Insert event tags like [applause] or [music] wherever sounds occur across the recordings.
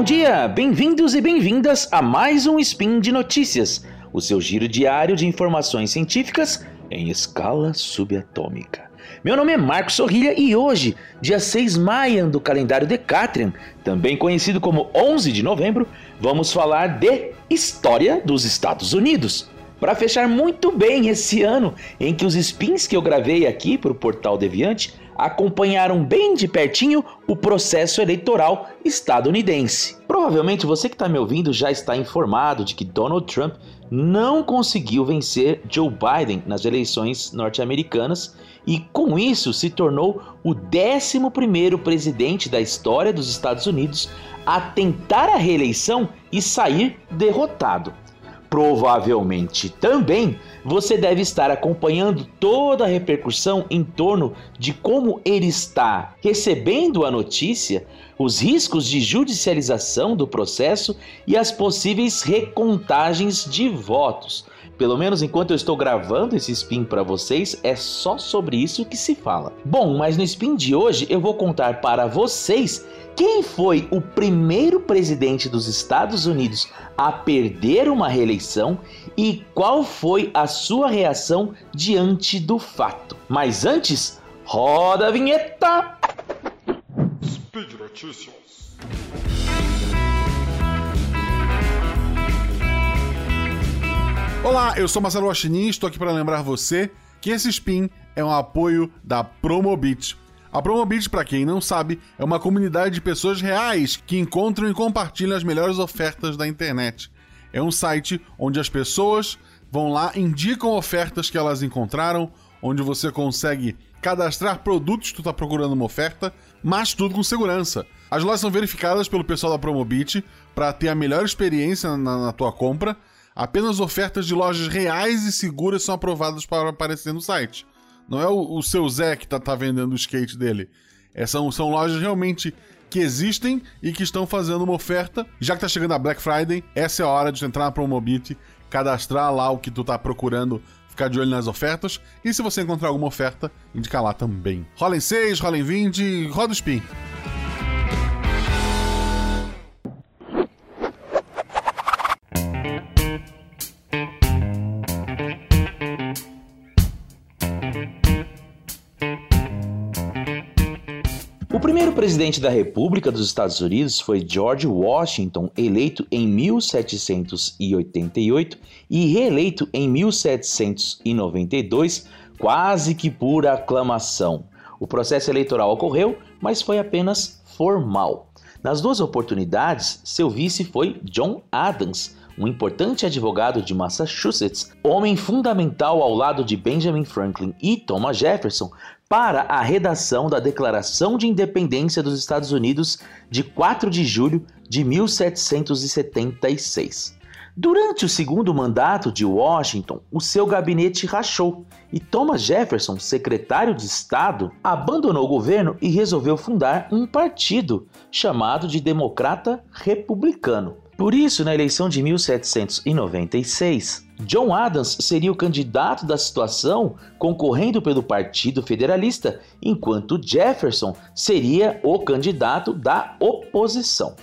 Bom dia, bem-vindos e bem-vindas a mais um Spin de Notícias, o seu giro diário de informações científicas em escala subatômica. Meu nome é Marcos Sorrilha e hoje, dia 6 Maio do calendário Decatrian, também conhecido como 11 de novembro, vamos falar de História dos Estados Unidos. Para fechar muito bem esse ano em que os spins que eu gravei aqui para o Portal Deviante acompanharam bem de pertinho o processo eleitoral estadunidense. Provavelmente você que está me ouvindo já está informado de que Donald Trump não conseguiu vencer Joe Biden nas eleições norte-americanas e, com isso, se tornou o 11 presidente da história dos Estados Unidos a tentar a reeleição e sair derrotado. Provavelmente também você deve estar acompanhando toda a repercussão em torno de como ele está recebendo a notícia, os riscos de judicialização do processo e as possíveis recontagens de votos. Pelo menos enquanto eu estou gravando esse spin para vocês, é só sobre isso que se fala. Bom, mas no spin de hoje eu vou contar para vocês quem foi o primeiro presidente dos Estados Unidos a perder uma reeleição e qual foi a sua reação diante do fato. Mas antes, roda a vinheta! Speed Notícias. Olá, eu sou Marcelo Washington e estou aqui para lembrar você que esse spin é um apoio da Promobit a Promobit, para quem não sabe, é uma comunidade de pessoas reais que encontram e compartilham as melhores ofertas da internet. É um site onde as pessoas vão lá, indicam ofertas que elas encontraram, onde você consegue cadastrar produtos que tu está procurando uma oferta, mas tudo com segurança. As lojas são verificadas pelo pessoal da Promobit para ter a melhor experiência na, na tua compra. Apenas ofertas de lojas reais e seguras são aprovadas para aparecer no site. Não é o, o seu Zé que tá, tá vendendo o skate dele. É, são, são lojas realmente que existem e que estão fazendo uma oferta. Já que tá chegando a Black Friday, essa é a hora de entrar na Promobit, cadastrar lá o que tu tá procurando, ficar de olho nas ofertas. E se você encontrar alguma oferta, indicar lá também. Rola em 6, rola em 20, roda o spin. Presidente da República dos Estados Unidos foi George Washington, eleito em 1788 e reeleito em 1792, quase que por aclamação. O processo eleitoral ocorreu, mas foi apenas formal. Nas duas oportunidades, seu vice foi John Adams, um importante advogado de Massachusetts, homem fundamental ao lado de Benjamin Franklin e Thomas Jefferson para a redação da Declaração de Independência dos Estados Unidos de 4 de julho de 1776. Durante o segundo mandato de Washington, o seu gabinete rachou e Thomas Jefferson, secretário de Estado, abandonou o governo e resolveu fundar um partido chamado de Democrata Republicano. Por isso, na eleição de 1796, John Adams seria o candidato da situação concorrendo pelo Partido Federalista, enquanto Jefferson seria o candidato da oposição.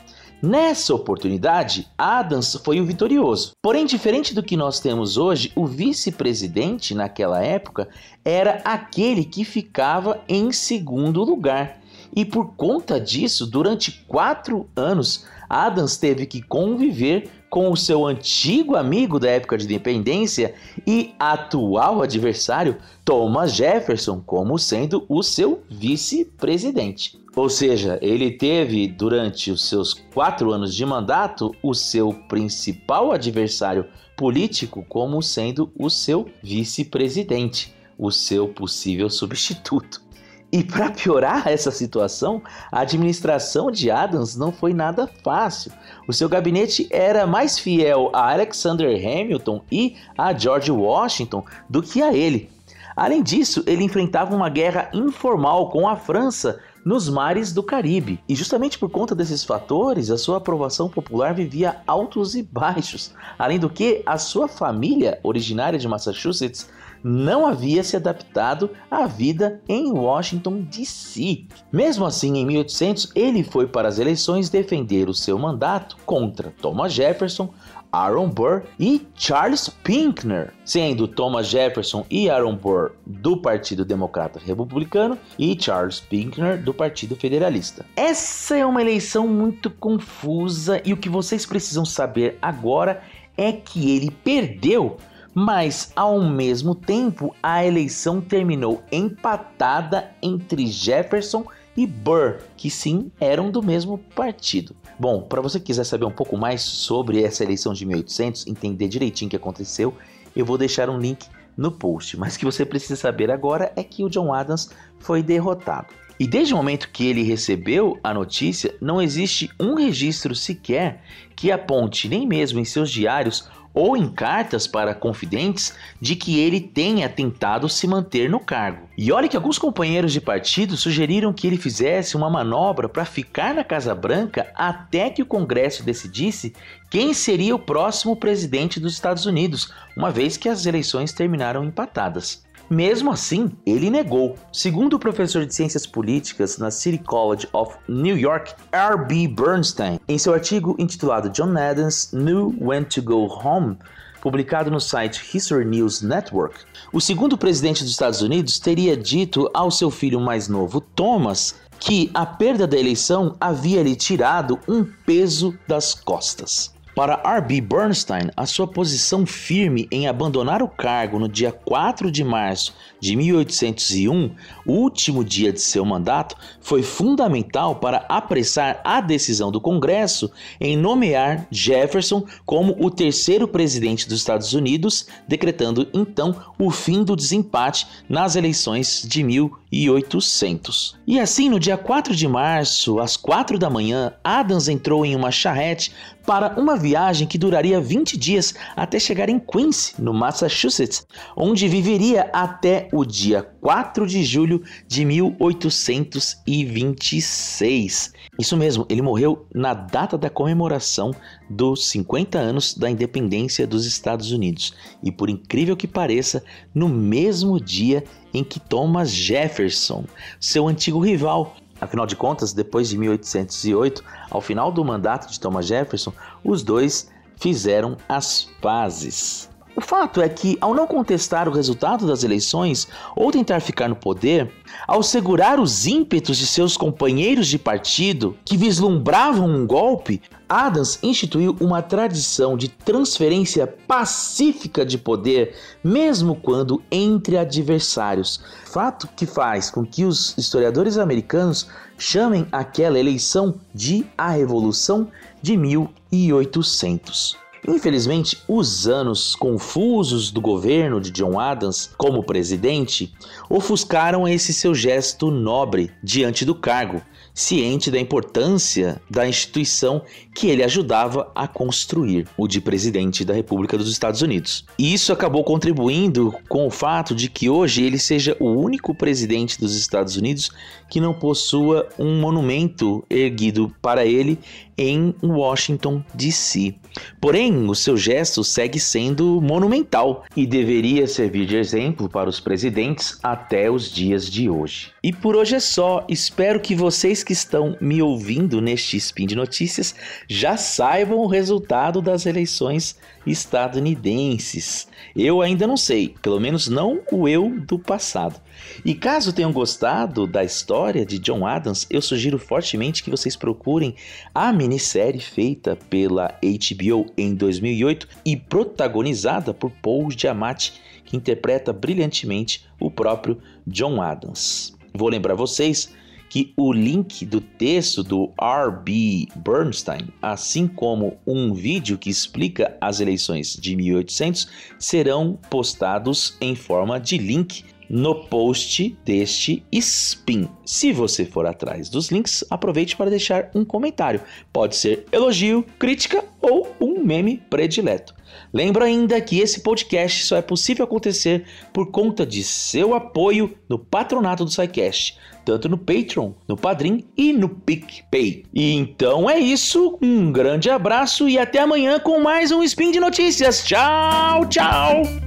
Nessa oportunidade, Adams foi o vitorioso. Porém, diferente do que nós temos hoje, o vice-presidente naquela época era aquele que ficava em segundo lugar. E por conta disso, durante quatro anos, Adams teve que conviver com o seu antigo amigo da época de independência e atual adversário, Thomas Jefferson, como sendo o seu vice-presidente. Ou seja, ele teve durante os seus quatro anos de mandato o seu principal adversário político como sendo o seu vice-presidente, o seu possível substituto. E para piorar [laughs] essa situação, a administração de Adams não foi nada fácil. O seu gabinete era mais fiel a Alexander Hamilton e a George Washington do que a ele. Além disso, ele enfrentava uma guerra informal com a França nos mares do Caribe. E justamente por conta desses fatores, a sua aprovação popular vivia altos e baixos. Além do que, a sua família, originária de Massachusetts, não havia se adaptado à vida em Washington DC. Mesmo assim, em 1800, ele foi para as eleições defender o seu mandato contra Thomas Jefferson, Aaron Burr e Charles Pinckney, sendo Thomas Jefferson e Aaron Burr do Partido Democrata Republicano e Charles Pinckney do Partido Federalista. Essa é uma eleição muito confusa e o que vocês precisam saber agora é que ele perdeu mas ao mesmo tempo a eleição terminou empatada entre Jefferson e Burr, que sim eram do mesmo partido. Bom, para você que quiser saber um pouco mais sobre essa eleição de 1800, entender direitinho o que aconteceu, eu vou deixar um link no post. Mas o que você precisa saber agora é que o John Adams foi derrotado. E desde o momento que ele recebeu a notícia, não existe um registro sequer que aponte, nem mesmo em seus diários, ou em cartas para confidentes de que ele tenha tentado se manter no cargo. E olha que alguns companheiros de partido sugeriram que ele fizesse uma manobra para ficar na Casa Branca até que o Congresso decidisse quem seria o próximo presidente dos Estados Unidos, uma vez que as eleições terminaram empatadas. Mesmo assim, ele negou. Segundo o professor de ciências políticas na City College of New York, R.B. Bernstein, em seu artigo intitulado John Adams Knew When to Go Home, publicado no site History News Network, o segundo presidente dos Estados Unidos teria dito ao seu filho mais novo, Thomas, que a perda da eleição havia lhe tirado um peso das costas. Para R.B. Bernstein, a sua posição firme em abandonar o cargo no dia 4 de março de 1801, último dia de seu mandato, foi fundamental para apressar a decisão do Congresso em nomear Jefferson como o terceiro presidente dos Estados Unidos, decretando então o fim do desempate nas eleições de 1800. E assim, no dia 4 de março, às 4 da manhã, Adams entrou em uma charrete para uma viagem que duraria 20 dias até chegar em Quincy, no Massachusetts, onde viveria até o dia 4 de julho de 1826. Isso mesmo, ele morreu na data da comemoração dos 50 anos da independência dos Estados Unidos. E por incrível que pareça, no mesmo dia em que Thomas Jefferson, seu antigo rival, Afinal de contas, depois de 1808, ao final do mandato de Thomas Jefferson, os dois fizeram as pazes. O fato é que, ao não contestar o resultado das eleições ou tentar ficar no poder, ao segurar os ímpetos de seus companheiros de partido que vislumbravam um golpe, Adams instituiu uma tradição de transferência pacífica de poder, mesmo quando entre adversários. Fato que faz com que os historiadores americanos chamem aquela eleição de a Revolução de 1800. Infelizmente, os anos confusos do governo de John Adams como presidente ofuscaram esse seu gesto nobre diante do cargo, ciente da importância da instituição que ele ajudava a construir, o de presidente da República dos Estados Unidos. E isso acabou contribuindo com o fato de que hoje ele seja o único presidente dos Estados Unidos que não possua um monumento erguido para ele em Washington, D.C. Porém, o seu gesto segue sendo monumental e deveria servir de exemplo para os presidentes até os dias de hoje. E por hoje é só. Espero que vocês que estão me ouvindo neste Spin de Notícias já saibam o resultado das eleições estadunidenses. Eu ainda não sei, pelo menos não o eu do passado. E caso tenham gostado da história de John Adams, eu sugiro fortemente que vocês procurem a minissérie feita pela HBO em 2008 e protagonizada por Paul Giamatti, que interpreta brilhantemente o próprio John Adams. Vou lembrar vocês que o link do texto do R.B. Bernstein, assim como um vídeo que explica as eleições de 1800, serão postados em forma de link no post deste spin. Se você for atrás dos links, aproveite para deixar um comentário. Pode ser elogio, crítica ou um meme predileto. Lembro ainda que esse podcast só é possível acontecer por conta de seu apoio no patronato do SciCast, tanto no Patreon, no Padrim e no PicPay. E então é isso, um grande abraço e até amanhã com mais um Spin de Notícias. Tchau, tchau!